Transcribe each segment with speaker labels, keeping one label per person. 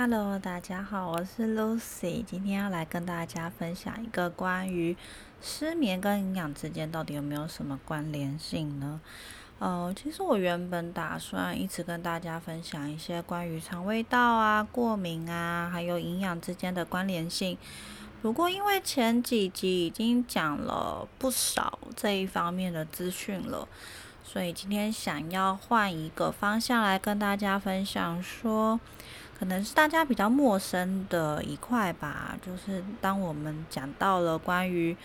Speaker 1: Hello，大家好，我是 Lucy，今天要来跟大家分享一个关于失眠跟营养之间到底有没有什么关联性呢？呃，其实我原本打算一直跟大家分享一些关于肠胃道啊、过敏啊，还有营养之间的关联性。不过因为前几集已经讲了不少这一方面的资讯了，所以今天想要换一个方向来跟大家分享说。可能是大家比较陌生的一块吧，就是当我们讲到了关于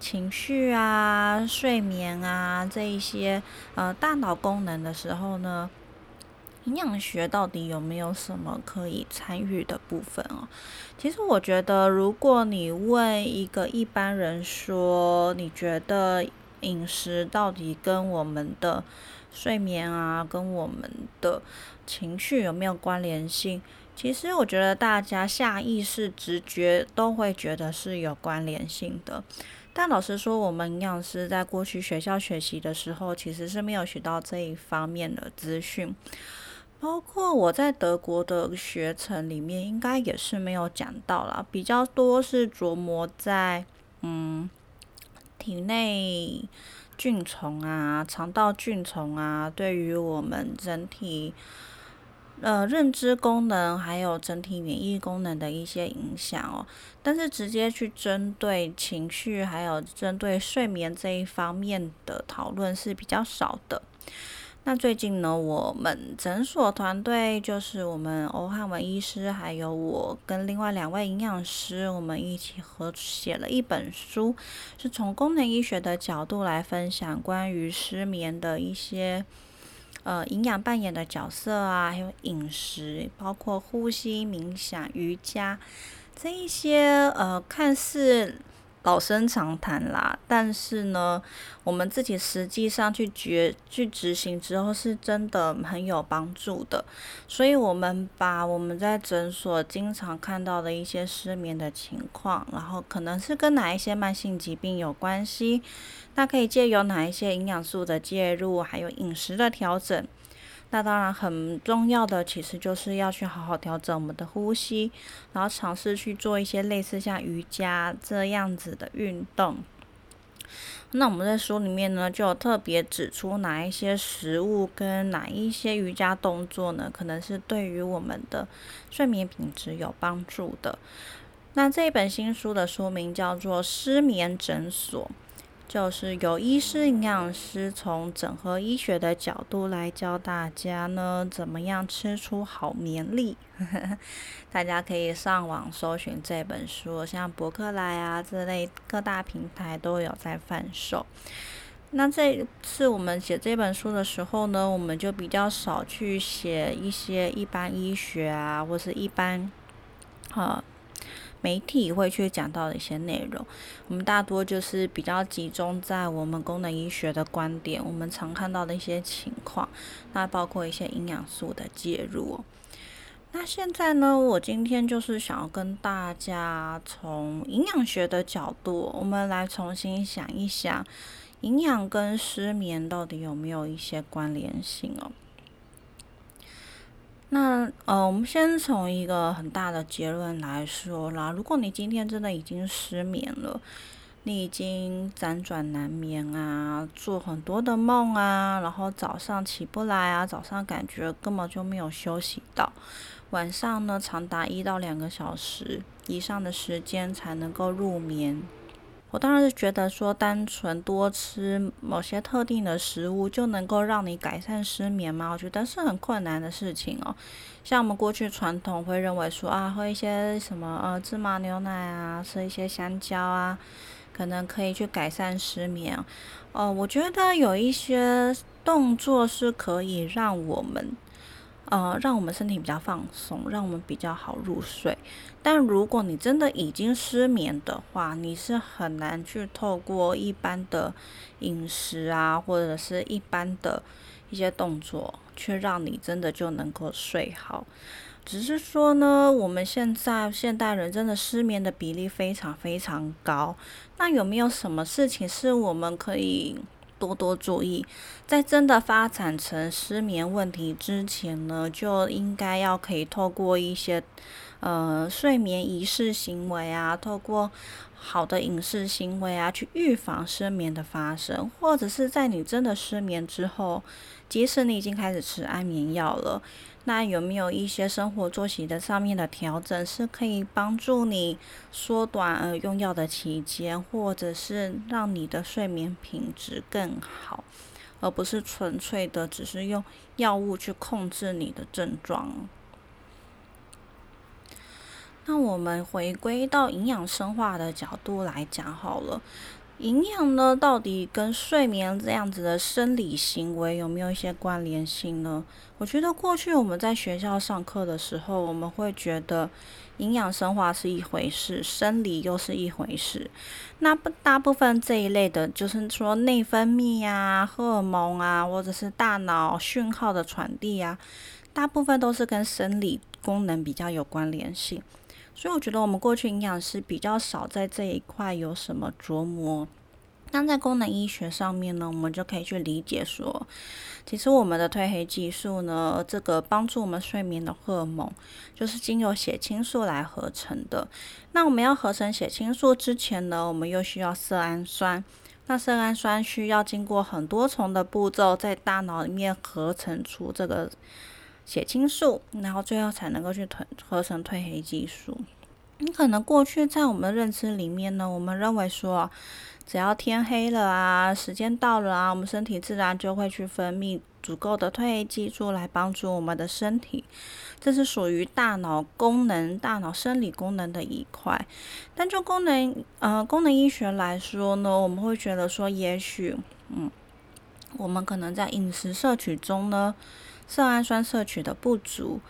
Speaker 1: 情绪啊、睡眠啊这一些呃大脑功能的时候呢，营养学到底有没有什么可以参与的部分哦？其实我觉得，如果你问一个一般人说，你觉得饮食到底跟我们的睡眠啊，跟我们的情绪有没有关联性？其实我觉得大家下意识、直觉都会觉得是有关联性的。但老实说，我们营养师在过去学校学习的时候，其实是没有学到这一方面的资讯。包括我在德国的学程里面，应该也是没有讲到啦，比较多是琢磨在嗯体内。菌虫啊，肠道菌虫啊，对于我们整体呃认知功能还有整体免疫功能的一些影响哦。但是直接去针对情绪还有针对睡眠这一方面的讨论是比较少的。那最近呢，我们诊所团队就是我们欧汉文医师，还有我跟另外两位营养师，我们一起合写了一本书，是从功能医学的角度来分享关于失眠的一些呃营养扮演的角色啊，还有饮食，包括呼吸、冥想、瑜伽这一些呃看似。老生常谈啦，但是呢，我们自己实际上去决去执行之后，是真的很有帮助的。所以，我们把我们在诊所经常看到的一些失眠的情况，然后可能是跟哪一些慢性疾病有关系，那可以借由哪一些营养素的介入，还有饮食的调整。那当然很重要的，其实就是要去好好调整我们的呼吸，然后尝试去做一些类似像瑜伽这样子的运动。那我们在书里面呢，就有特别指出哪一些食物跟哪一些瑜伽动作呢，可能是对于我们的睡眠品质有帮助的。那这一本新书的书名叫做《失眠诊所》。就是有医师、营养师从整合医学的角度来教大家呢，怎么样吃出好眠力。大家可以上网搜寻这本书，像博客来啊这类各大平台都有在贩售。那这次我们写这本书的时候呢，我们就比较少去写一些一般医学啊，或是一般啊。媒体会去讲到的一些内容，我们大多就是比较集中在我们功能医学的观点，我们常看到的一些情况，那包括一些营养素的介入。那现在呢，我今天就是想要跟大家从营养学的角度，我们来重新想一想，营养跟失眠到底有没有一些关联性哦？那呃，我们先从一个很大的结论来说啦。如果你今天真的已经失眠了，你已经辗转难眠啊，做很多的梦啊，然后早上起不来啊，早上感觉根本就没有休息到，晚上呢长达一到两个小时以上的时间才能够入眠。我当然是觉得说，单纯多吃某些特定的食物就能够让你改善失眠吗？我觉得是很困难的事情哦。像我们过去传统会认为说啊，喝一些什么呃芝麻牛奶啊，吃一些香蕉啊，可能可以去改善失眠。哦，我觉得有一些动作是可以让我们。呃，让我们身体比较放松，让我们比较好入睡。但如果你真的已经失眠的话，你是很难去透过一般的饮食啊，或者是一般的一些动作，去让你真的就能够睡好。只是说呢，我们现在现代人真的失眠的比例非常非常高。那有没有什么事情是我们可以多多注意，在真的发展成失眠问题之前呢，就应该要可以透过一些呃睡眠仪式行为啊，透过好的饮食行为啊，去预防失眠的发生，或者是在你真的失眠之后，即使你已经开始吃安眠药了。那有没有一些生活作息的上面的调整，是可以帮助你缩短呃用药的期间，或者是让你的睡眠品质更好，而不是纯粹的只是用药物去控制你的症状。那我们回归到营养生化的角度来讲好了。营养呢，到底跟睡眠这样子的生理行为有没有一些关联性呢？我觉得过去我们在学校上课的时候，我们会觉得营养生化是一回事，生理又是一回事。那不大部分这一类的，就是说内分泌啊、荷尔蒙啊，或者是大脑讯号的传递啊，大部分都是跟生理功能比较有关联性。所以我觉得我们过去营养师比较少在这一块有什么琢磨。那在功能医学上面呢，我们就可以去理解说，其实我们的褪黑激素呢，这个帮助我们睡眠的荷尔蒙，就是经由血清素来合成的。那我们要合成血清素之前呢，我们又需要色氨酸。那色氨酸需要经过很多重的步骤，在大脑里面合成出这个。血清素，然后最后才能够去合合成褪黑激素。你可能过去在我们认知里面呢，我们认为说，只要天黑了啊，时间到了啊，我们身体自然就会去分泌足够的褪黑激素来帮助我们的身体。这是属于大脑功能、大脑生理功能的一块。但就功能呃功能医学来说呢，我们会觉得说，也许嗯，我们可能在饮食摄取中呢。色氨酸摄取的不足，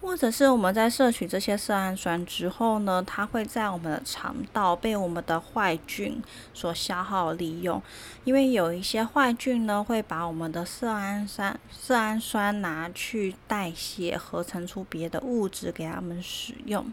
Speaker 1: 或者是我们在摄取这些色氨酸之后呢，它会在我们的肠道被我们的坏菌所消耗利用。因为有一些坏菌呢，会把我们的色氨酸色氨酸拿去代谢，合成出别的物质给它们使用。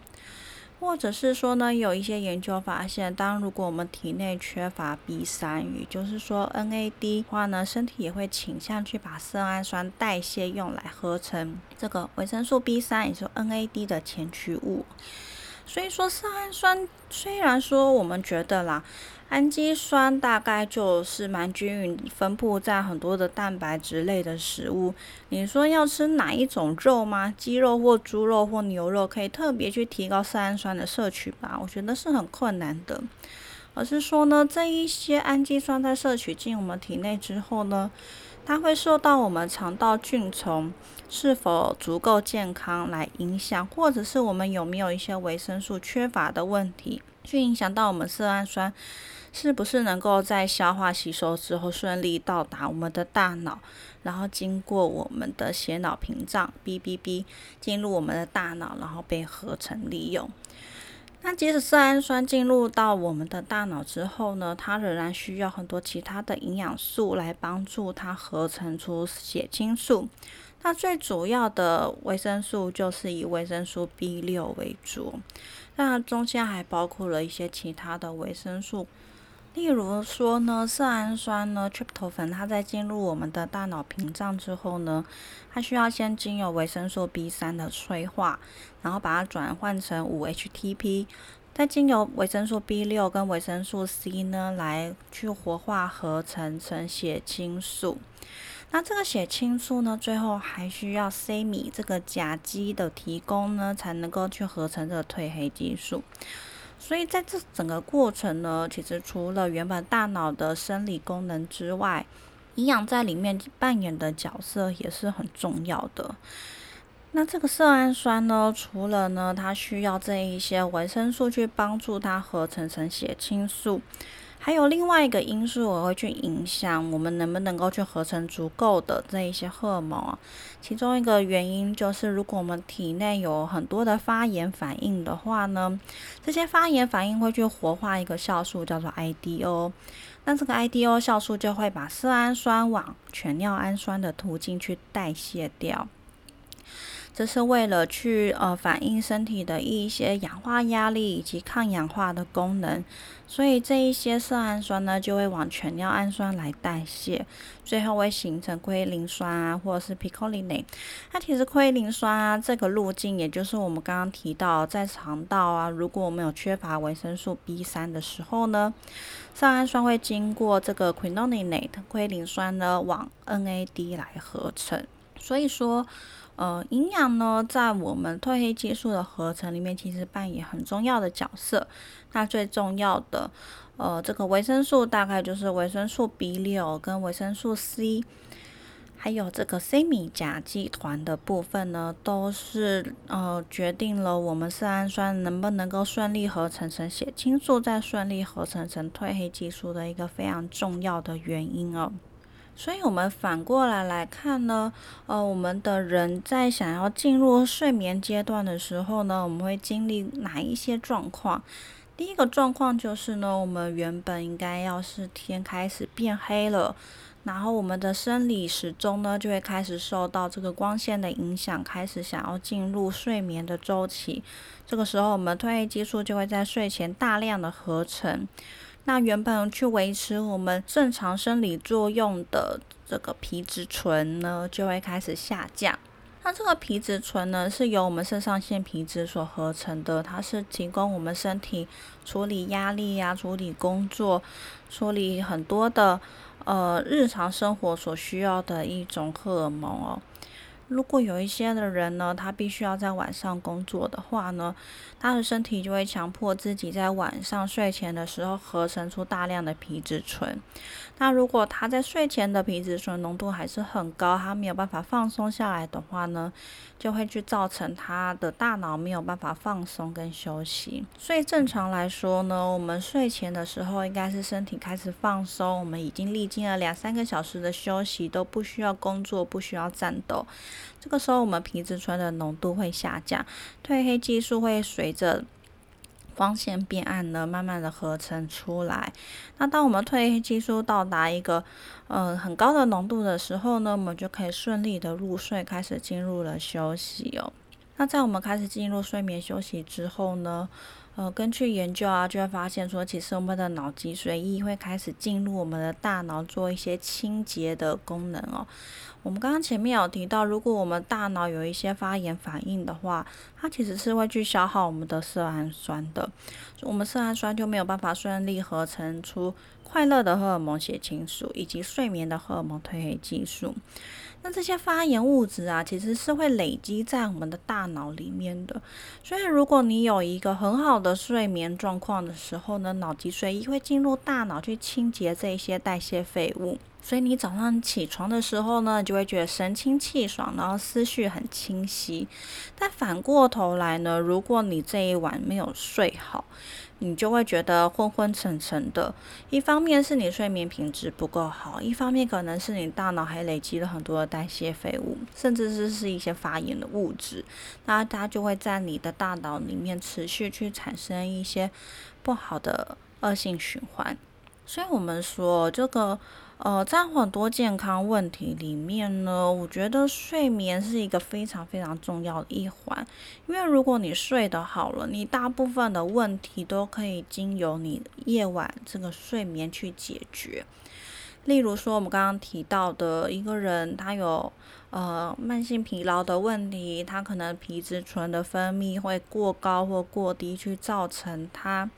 Speaker 1: 或者是说呢，有一些研究发现，当如果我们体内缺乏 B 三，也就是说 NAD 的话呢，身体也会倾向去把色氨酸代谢用来合成这个维生素 B 三，也就是 NAD 的前驱物。所以说，色氨酸虽然说我们觉得啦。氨基酸大概就是蛮均匀分布在很多的蛋白质类的食物。你说要吃哪一种肉吗？鸡肉或猪肉或牛肉可以特别去提高色氨酸的摄取吧？我觉得是很困难的。而是说呢，这一些氨基酸在摄取进我们体内之后呢，它会受到我们肠道菌丛是否足够健康来影响，或者是我们有没有一些维生素缺乏的问题，去影响到我们色氨酸。是不是能够在消化吸收之后顺利到达我们的大脑，然后经过我们的血脑屏障 （BBB） 进入我们的大脑，然后被合成利用？那即使色氨酸进入到我们的大脑之后呢，它仍然需要很多其他的营养素来帮助它合成出血清素。那最主要的维生素就是以维生素 B 六为主，那中间还包括了一些其他的维生素。例如说呢，色氨酸呢，tryptophan，它在进入我们的大脑屏障之后呢，它需要先经由维生素 B 三的催化，然后把它转换成五 HTP，再经由维生素 B 六跟维生素 C 呢，来去活化合成成血清素。那这个血清素呢，最后还需要 C 米这个甲基的提供呢，才能够去合成这个褪黑激素。所以在这整个过程呢，其实除了原本大脑的生理功能之外，营养在里面扮演的角色也是很重要的。那这个色氨酸呢，除了呢，它需要这一些维生素去帮助它合成成血清素。还有另外一个因素，我会去影响我们能不能够去合成足够的这一些荷尔蒙啊。其中一个原因就是，如果我们体内有很多的发炎反应的话呢，这些发炎反应会去活化一个酵素，叫做 IDO。那这个 IDO 酵素就会把色氨酸往全尿氨酸的途径去代谢掉。这是为了去呃反映身体的一些氧化压力以及抗氧化的功能。所以这一些色氨酸呢，就会往全尿氨酸来代谢，最后会形成龟磷酸啊，或者是 picolinate。那其实龟磷酸啊，这个路径，也就是我们刚刚提到，在肠道啊，如果我们有缺乏维生素 B 三的时候呢，色氨酸会经过这个 quinolinate 龟磷酸呢，往 NAD 来合成。所以说。呃，营养呢，在我们褪黑激素的合成里面，其实扮演很重要的角色。那最重要的，呃，这个维生素大概就是维生素 B 六跟维生素 C，还有这个 C 米甲基团的部分呢，都是呃决定了我们色氨酸能不能够顺利合成成血清素，再顺利合成成褪黑激素的一个非常重要的原因哦。所以，我们反过来来看呢，呃，我们的人在想要进入睡眠阶段的时候呢，我们会经历哪一些状况？第一个状况就是呢，我们原本应该要是天开始变黑了，然后我们的生理时钟呢就会开始受到这个光线的影响，开始想要进入睡眠的周期。这个时候，我们褪黑激素就会在睡前大量的合成。那原本去维持我们正常生理作用的这个皮质醇呢，就会开始下降。那这个皮质醇呢，是由我们肾上腺皮质所合成的，它是提供我们身体处理压力呀、处理工作、处理很多的呃日常生活所需要的一种荷尔蒙哦。如果有一些的人呢，他必须要在晚上工作的话呢，他的身体就会强迫自己在晚上睡前的时候合成出大量的皮质醇。那如果他在睡前的皮质醇浓度还是很高，他没有办法放松下来的话呢，就会去造成他的大脑没有办法放松跟休息。所以正常来说呢，我们睡前的时候应该是身体开始放松，我们已经历经了两三个小时的休息，都不需要工作，不需要战斗。这个时候，我们皮质醇的浓度会下降，褪黑激素会随着光线变暗呢，慢慢的合成出来。那当我们褪黑激素到达一个嗯很高的浓度的时候呢，我们就可以顺利的入睡，开始进入了休息哦。那在我们开始进入睡眠休息之后呢？呃，根据研究啊，就会发现说，其实我们的脑脊髓液会开始进入我们的大脑做一些清洁的功能哦。我们刚刚前面有提到，如果我们大脑有一些发炎反应的话，它其实是会去消耗我们的色氨酸的，我们色氨酸就没有办法顺利合成出快乐的荷尔蒙血清素以及睡眠的荷尔蒙褪黑激素。那这些发炎物质啊，其实是会累积在我们的大脑里面的。所以，如果你有一个很好的睡眠状况的时候呢，脑脊髓液会进入大脑去清洁这些代谢废物。所以你早上起床的时候呢，就会觉得神清气爽，然后思绪很清晰。但反过头来呢，如果你这一晚没有睡好，你就会觉得昏昏沉沉的。一方面是你睡眠品质不够好，一方面可能是你大脑还累积了很多的代谢废物，甚至是是一些发炎的物质，那它就会在你的大脑里面持续去产生一些不好的恶性循环。所以我们说这个。呃，在很多健康问题里面呢，我觉得睡眠是一个非常非常重要的一环。因为如果你睡得好了，你大部分的问题都可以经由你夜晚这个睡眠去解决。例如说，我们刚刚提到的一个人，他有呃慢性疲劳的问题，他可能皮质醇的分泌会过高或过低，去造成他。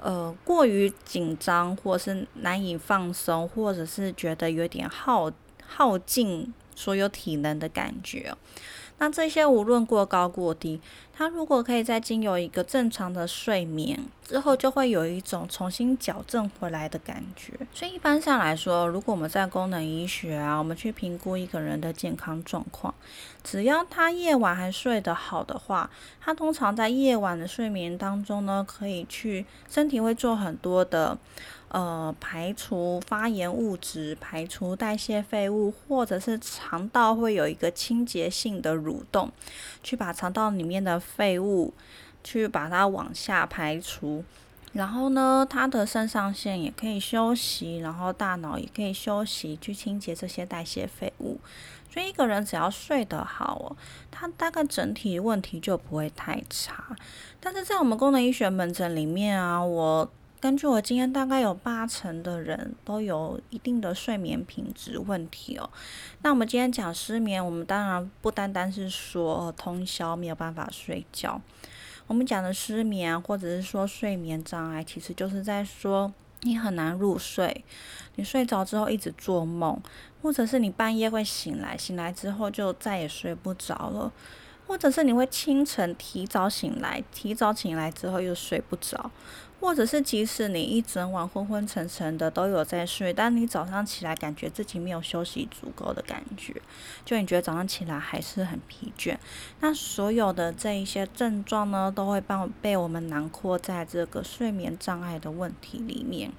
Speaker 1: 呃，过于紧张，或是难以放松，或者是觉得有点耗耗尽所有体能的感觉。那这些无论过高过低，它如果可以再经由一个正常的睡眠之后，就会有一种重新矫正回来的感觉。所以一般上来说，如果我们在功能医学啊，我们去评估一个人的健康状况，只要他夜晚还睡得好的话，他通常在夜晚的睡眠当中呢，可以去身体会做很多的。呃，排除发炎物质，排除代谢废物，或者是肠道会有一个清洁性的蠕动，去把肠道里面的废物去把它往下排除。然后呢，它的肾上腺也可以休息，然后大脑也可以休息，去清洁这些代谢废物。所以一个人只要睡得好哦，他大概整体问题就不会太差。但是在我们功能医学门诊里面啊，我根据我经验，大概有八成的人都有一定的睡眠品质问题哦。那我们今天讲失眠，我们当然不单单是说通宵没有办法睡觉，我们讲的失眠或者是说睡眠障碍，其实就是在说你很难入睡，你睡着之后一直做梦，或者是你半夜会醒来，醒来之后就再也睡不着了。或者是你会清晨提早醒来，提早醒来之后又睡不着，或者是即使你一整晚昏昏沉沉的都有在睡，但你早上起来感觉自己没有休息足够的感觉，就你觉得早上起来还是很疲倦。那所有的这一些症状呢，都会帮被我们囊括在这个睡眠障碍的问题里面。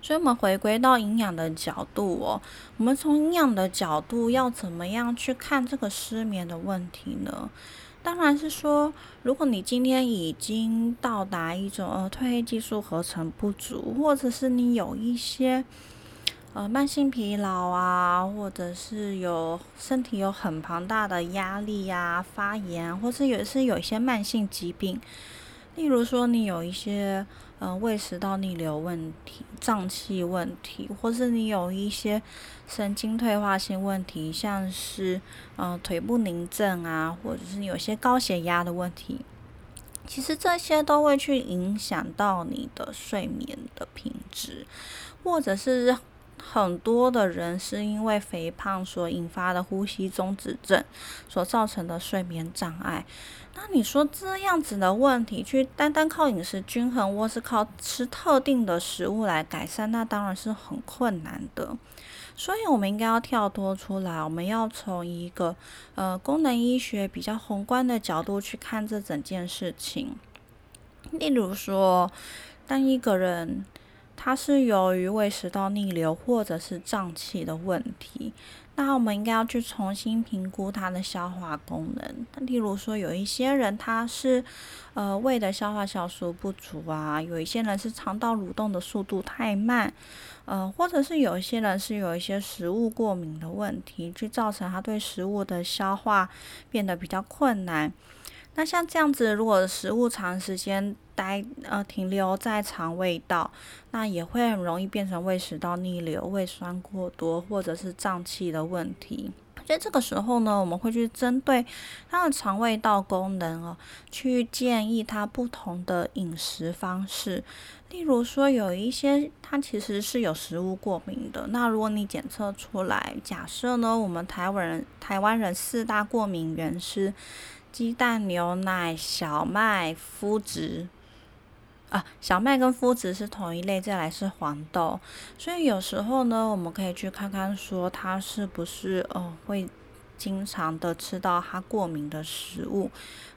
Speaker 1: 所以，我们回归到营养的角度哦，我们从营养的角度要怎么样去看这个失眠的问题呢？当然是说，如果你今天已经到达一种呃褪黑激素合成不足，或者是你有一些呃慢性疲劳啊，或者是有身体有很庞大的压力呀、发炎，或是有是有一些慢性疾病，例如说你有一些。呃，胃食道逆流问题、胀气问题，或是你有一些神经退化性问题，像是嗯腿部凝症啊，或者是有些高血压的问题，其实这些都会去影响到你的睡眠的品质，或者是很多的人是因为肥胖所引发的呼吸中止症所造成的睡眠障碍。那你说这样子的问题，去单单靠饮食均衡，或是靠吃特定的食物来改善，那当然是很困难的。所以，我们应该要跳脱出来，我们要从一个呃功能医学比较宏观的角度去看这整件事情。例如说，当一个人它是由于胃食道逆流或者是胀气的问题。那我们应该要去重新评估它的消化功能。例如说，有一些人他是呃胃的消化酵素不足啊，有一些人是肠道蠕动的速度太慢，呃，或者是有一些人是有一些食物过敏的问题，去造成他对食物的消化变得比较困难。那像这样子，如果食物长时间待呃停留在肠胃道，那也会很容易变成胃食道逆流、胃酸过多或者是胀气的问题。所以这个时候呢，我们会去针对他的肠胃道功能哦，去建议他不同的饮食方式。例如说，有一些他其实是有食物过敏的，那如果你检测出来，假设呢，我们台湾人台湾人四大过敏源是。鸡蛋、牛奶、小麦、麸质啊，小麦跟麸质是同一类，再来是黄豆。所以有时候呢，我们可以去看看，说他是不是呃会经常的吃到他过敏的食物，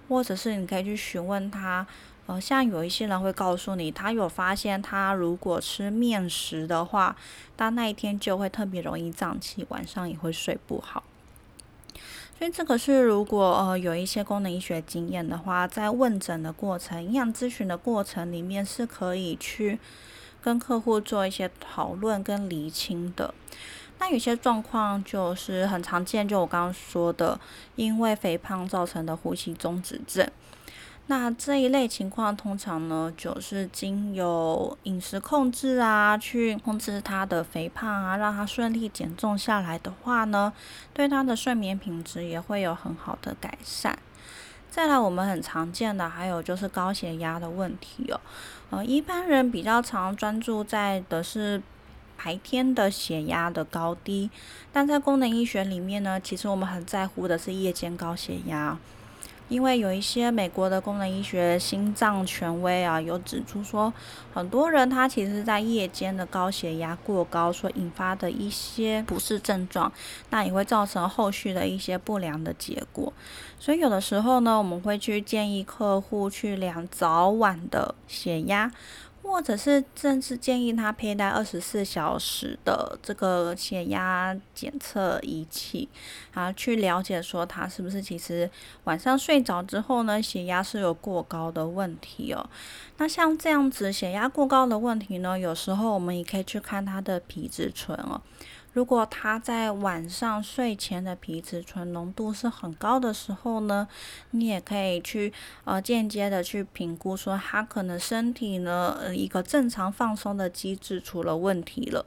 Speaker 1: 或者是你可以去询问他。呃，像有一些人会告诉你，他有发现他如果吃面食的话，他那一天就会特别容易胀气，晚上也会睡不好。所以这个是，如果呃有一些功能医学经验的话，在问诊的过程、营养咨询的过程里面，是可以去跟客户做一些讨论跟厘清的。那有些状况就是很常见，就我刚刚说的，因为肥胖造成的呼吸中止症。那这一类情况，通常呢，就是经由饮食控制啊，去控制他的肥胖啊，让他顺利减重下来的话呢，对他的睡眠品质也会有很好的改善。再来，我们很常见的还有就是高血压的问题哦。呃，一般人比较常专注在的是白天的血压的高低，但在功能医学里面呢，其实我们很在乎的是夜间高血压。因为有一些美国的功能医学心脏权威啊，有指出说，很多人他其实在夜间的高血压过高所引发的一些不适症状，那也会造成后续的一些不良的结果。所以有的时候呢，我们会去建议客户去量早晚的血压。或者是甚至建议他佩戴二十四小时的这个血压检测仪器，啊，去了解说他是不是其实晚上睡着之后呢，血压是有过高的问题哦。那像这样子血压过高的问题呢，有时候我们也可以去看他的皮质醇哦。如果他在晚上睡前的皮质醇浓度是很高的时候呢，你也可以去呃间接的去评估说他可能身体呢呃一个正常放松的机制出了问题了。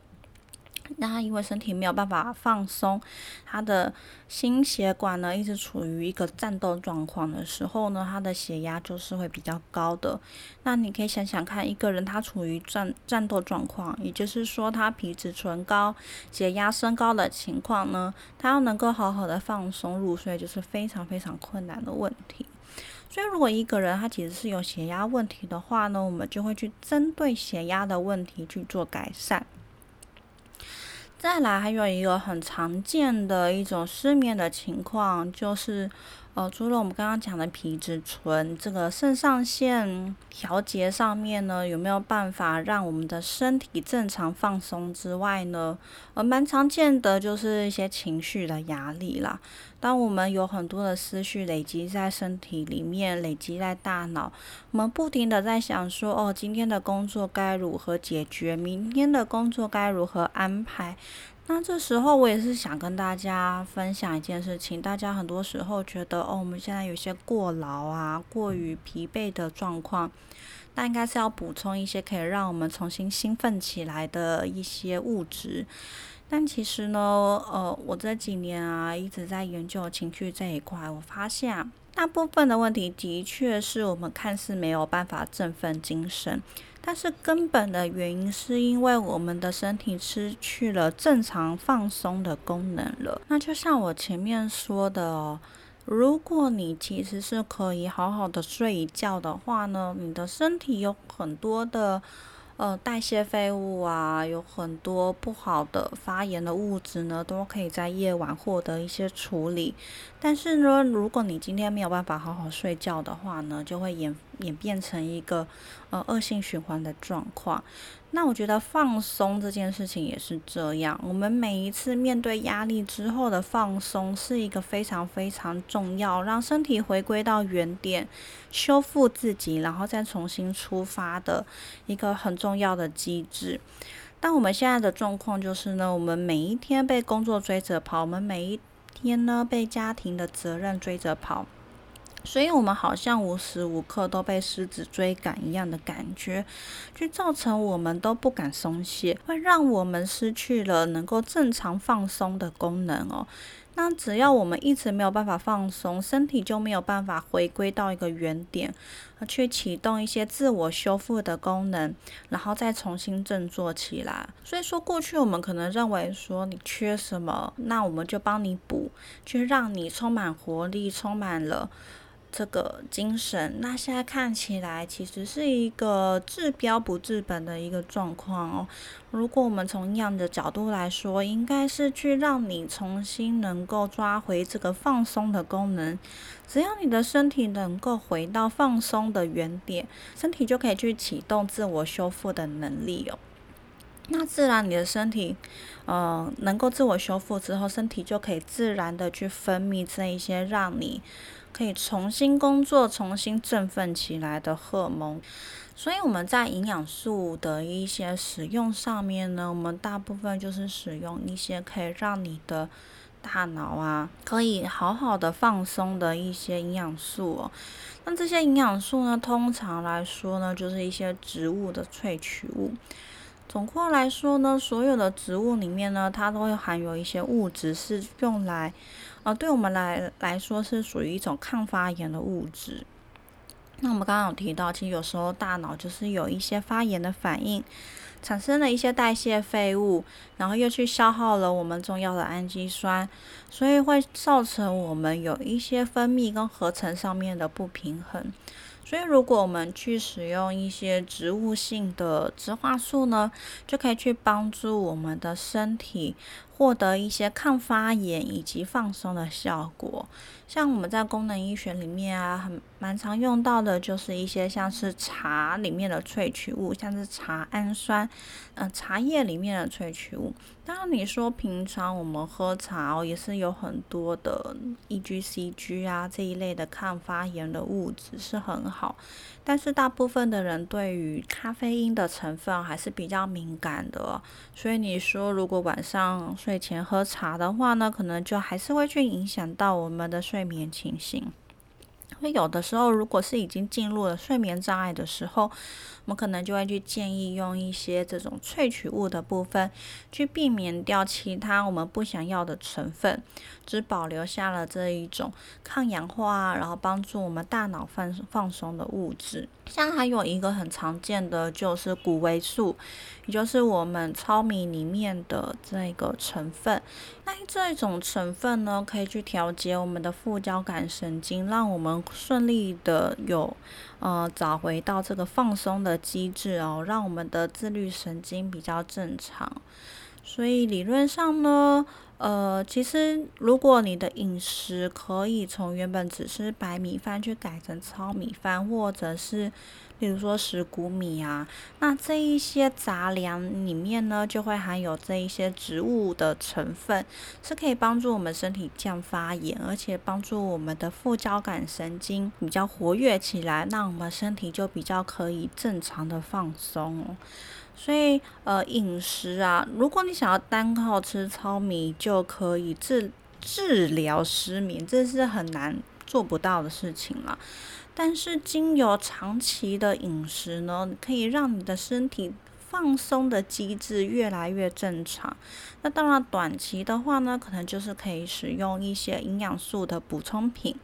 Speaker 1: 那他因为身体没有办法放松，他的心血管呢一直处于一个战斗状况的时候呢，他的血压就是会比较高的。那你可以想想看，一个人他处于战战斗状况，也就是说他皮质醇高、血压升高的情况呢，他要能够好好的放松入睡，就是非常非常困难的问题。所以，如果一个人他其实是有血压问题的话呢，我们就会去针对血压的问题去做改善。再来，还有一个很常见的一种失眠的情况，就是，呃，除了我们刚刚讲的皮质醇这个肾上腺调节上面呢，有没有办法让我们的身体正常放松之外呢，呃，蛮常见的就是一些情绪的压力啦。当我们有很多的思绪累积在身体里面，累积在大脑，我们不停的在想说，哦，今天的工作该如何解决？明天的工作该如何安排？那这时候我也是想跟大家分享一件事情，大家很多时候觉得，哦，我们现在有些过劳啊，过于疲惫的状况，那应该是要补充一些可以让我们重新兴奋起来的一些物质。但其实呢，呃，我这几年啊一直在研究情绪这一块，我发现啊，大部分的问题的确是我们看似没有办法振奋精神，但是根本的原因是因为我们的身体失去了正常放松的功能了。那就像我前面说的哦，如果你其实是可以好好的睡一觉的话呢，你的身体有很多的。呃，代谢废物啊，有很多不好的发炎的物质呢，都可以在夜晚获得一些处理。但是呢，如果你今天没有办法好好睡觉的话呢，就会引演变成一个呃恶性循环的状况。那我觉得放松这件事情也是这样。我们每一次面对压力之后的放松，是一个非常非常重要，让身体回归到原点，修复自己，然后再重新出发的一个很重要的机制。但我们现在的状况就是呢，我们每一天被工作追着跑，我们每一天呢被家庭的责任追着跑。所以，我们好像无时无刻都被狮子追赶一样的感觉，就造成我们都不敢松懈，会让我们失去了能够正常放松的功能哦。那只要我们一直没有办法放松，身体就没有办法回归到一个原点，去启动一些自我修复的功能，然后再重新振作起来。所以说，过去我们可能认为说你缺什么，那我们就帮你补，去让你充满活力，充满了。这个精神，那现在看起来其实是一个治标不治本的一个状况哦。如果我们从营养的角度来说，应该是去让你重新能够抓回这个放松的功能。只要你的身体能够回到放松的原点，身体就可以去启动自我修复的能力哦。那自然你的身体，呃，能够自我修复之后，身体就可以自然的去分泌这一些让你。可以重新工作、重新振奋起来的荷尔蒙，所以我们在营养素的一些使用上面呢，我们大部分就是使用一些可以让你的大脑啊可以好好的放松的一些营养素哦。那这些营养素呢，通常来说呢，就是一些植物的萃取物。总括来说呢，所有的植物里面呢，它都会含有一些物质是用来。呃，对我们来来说是属于一种抗发炎的物质。那我们刚刚有提到，其实有时候大脑就是有一些发炎的反应，产生了一些代谢废物，然后又去消耗了我们重要的氨基酸，所以会造成我们有一些分泌跟合成上面的不平衡。所以，如果我们去使用一些植物性的植化素呢，就可以去帮助我们的身体。获得一些抗发炎以及放松的效果，像我们在功能医学里面啊，很蛮常用到的，就是一些像是茶里面的萃取物，像是茶氨酸，嗯，茶叶里面的萃取物。当然，你说平常我们喝茶哦，也是有很多的 EGCG 啊这一类的抗发炎的物质是很好，但是大部分的人对于咖啡因的成分还是比较敏感的，所以你说如果晚上。睡前喝茶的话呢，可能就还是会去影响到我们的睡眠情形。因为有的时候，如果是已经进入了睡眠障碍的时候，我们可能就会去建议用一些这种萃取物的部分，去避免掉其他我们不想要的成分，只保留下了这一种抗氧化，然后帮助我们大脑放放松的物质。像还有一个很常见的就是谷维素，也就是我们糙米里面的这个成分。那这种成分呢，可以去调节我们的副交感神经，让我们顺利的有呃找回到这个放松的机制哦，让我们的自律神经比较正常。所以理论上呢。呃，其实如果你的饮食可以从原本只吃白米饭去改成糙米饭，或者是例如说石谷米啊，那这一些杂粮里面呢，就会含有这一些植物的成分，是可以帮助我们身体降发炎，而且帮助我们的副交感神经比较活跃起来，那我们身体就比较可以正常的放松。所以，呃，饮食啊，如果你想要单靠吃糙米就可以治治疗失眠，这是很难做不到的事情了。但是，经由长期的饮食呢，可以让你的身体放松的机制越来越正常。那当然，短期的话呢，可能就是可以使用一些营养素的补充品。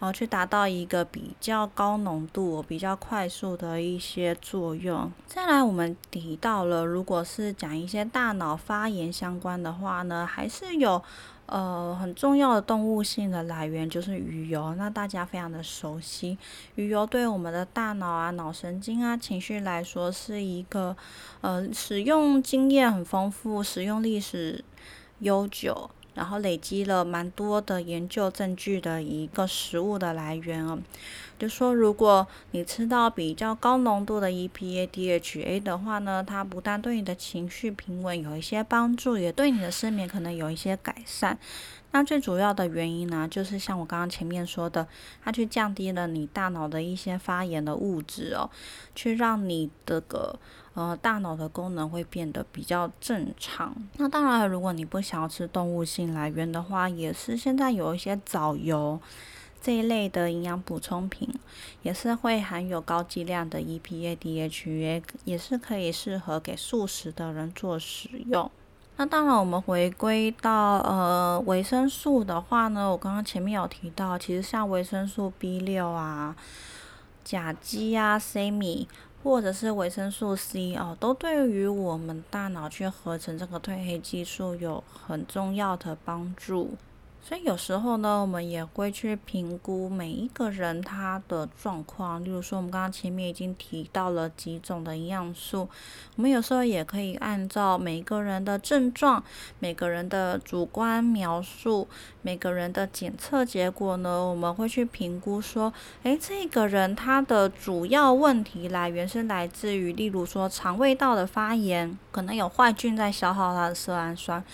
Speaker 1: 然后去达到一个比较高浓度、比较快速的一些作用。再来，我们提到了，如果是讲一些大脑发炎相关的话呢，还是有呃很重要的动物性的来源，就是鱼油。那大家非常的熟悉，鱼油对我们的大脑啊、脑神经啊、情绪来说，是一个呃使用经验很丰富、使用历史悠久。然后累积了蛮多的研究证据的一个食物的来源哦，就说如果你吃到比较高浓度的 EPA、DHA 的话呢，它不但对你的情绪平稳有一些帮助，也对你的失眠可能有一些改善。那最主要的原因呢，就是像我刚刚前面说的，它去降低了你大脑的一些发炎的物质哦，去让你这个呃大脑的功能会变得比较正常。那当然，如果你不想要吃动物性来源的话，也是现在有一些藻油这一类的营养补充品，也是会含有高剂量的 EPA、DHA，也是可以适合给素食的人做使用。那当然，我们回归到呃维生素的话呢，我刚刚前面有提到，其实像维生素 B 六啊、甲基啊、C 米或者是维生素 C 哦，都对于我们大脑去合成这个褪黑激素有很重要的帮助。所以有时候呢，我们也会去评估每一个人他的状况。例如说，我们刚刚前面已经提到了几种的营养素，我们有时候也可以按照每个人的症状、每个人的主观描述、每个人的检测结果呢，我们会去评估说，诶，这个人他的主要问题来源是来自于，例如说肠胃道的发炎，可能有坏菌在消耗他的色氨酸。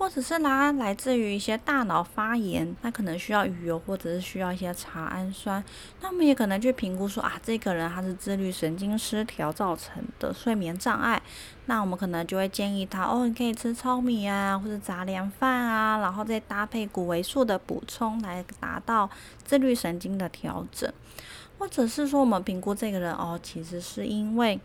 Speaker 1: 或者是它来自于一些大脑发炎，那可能需要鱼油，或者是需要一些茶氨酸。那我们也可能去评估说啊，这个人他是自律神经失调造成的睡眠障碍，那我们可能就会建议他哦，你可以吃糙米啊，或者杂粮饭啊，然后再搭配谷维素的补充来达到自律神经的调整。或者是说，我们评估这个人哦，其实是因为。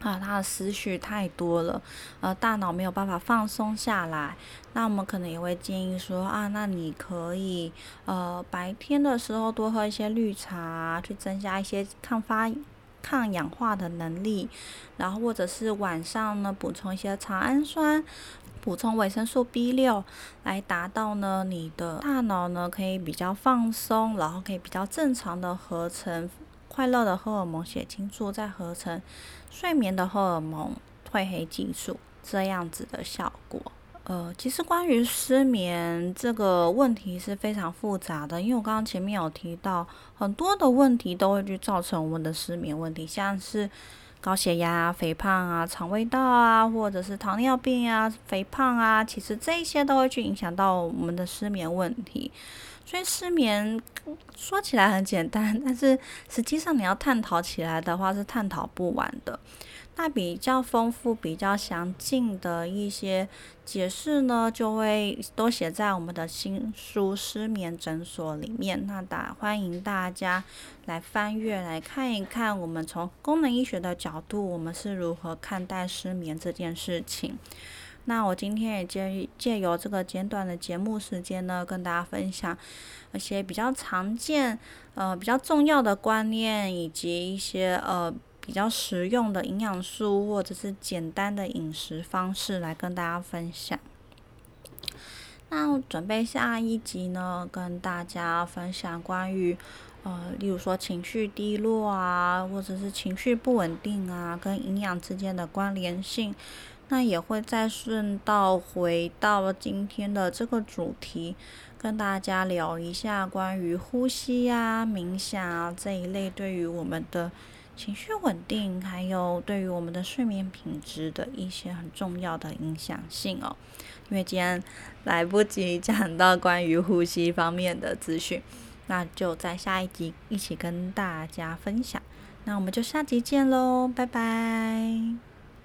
Speaker 1: 啊，他的思绪太多了，呃，大脑没有办法放松下来。那我们可能也会建议说，啊，那你可以，呃，白天的时候多喝一些绿茶，去增加一些抗发、抗氧化的能力。然后或者是晚上呢，补充一些茶氨酸，补充维生素 B 六，来达到呢你的大脑呢可以比较放松，然后可以比较正常的合成。快乐的荷尔蒙血清素再合成睡眠的荷尔蒙褪黑激素，这样子的效果。呃，其实关于失眠这个问题是非常复杂的，因为我刚刚前面有提到，很多的问题都会去造成我们的失眠问题，像是高血压、肥胖啊、肠胃道啊，或者是糖尿病啊、肥胖啊，其实这些都会去影响到我们的失眠问题。所以失眠说起来很简单，但是实际上你要探讨起来的话是探讨不完的。那比较丰富、比较详尽的一些解释呢，就会都写在我们的新书《失眠诊所》里面。那大欢迎大家来翻阅来看一看，我们从功能医学的角度，我们是如何看待失眠这件事情。那我今天也借借由这个简短的节目时间呢，跟大家分享一些比较常见、呃比较重要的观念，以及一些呃。比较实用的营养素，或者是简单的饮食方式来跟大家分享。那准备下一集呢，跟大家分享关于呃，例如说情绪低落啊，或者是情绪不稳定啊，跟营养之间的关联性。那也会再顺道回到今天的这个主题，跟大家聊一下关于呼吸啊、冥想啊这一类对于我们的。情绪稳定，还有对于我们的睡眠品质的一些很重要的影响性哦。因为今天来不及讲到关于呼吸方面的资讯，那就在下一集一起跟大家分享。那我们就下集见喽，拜拜。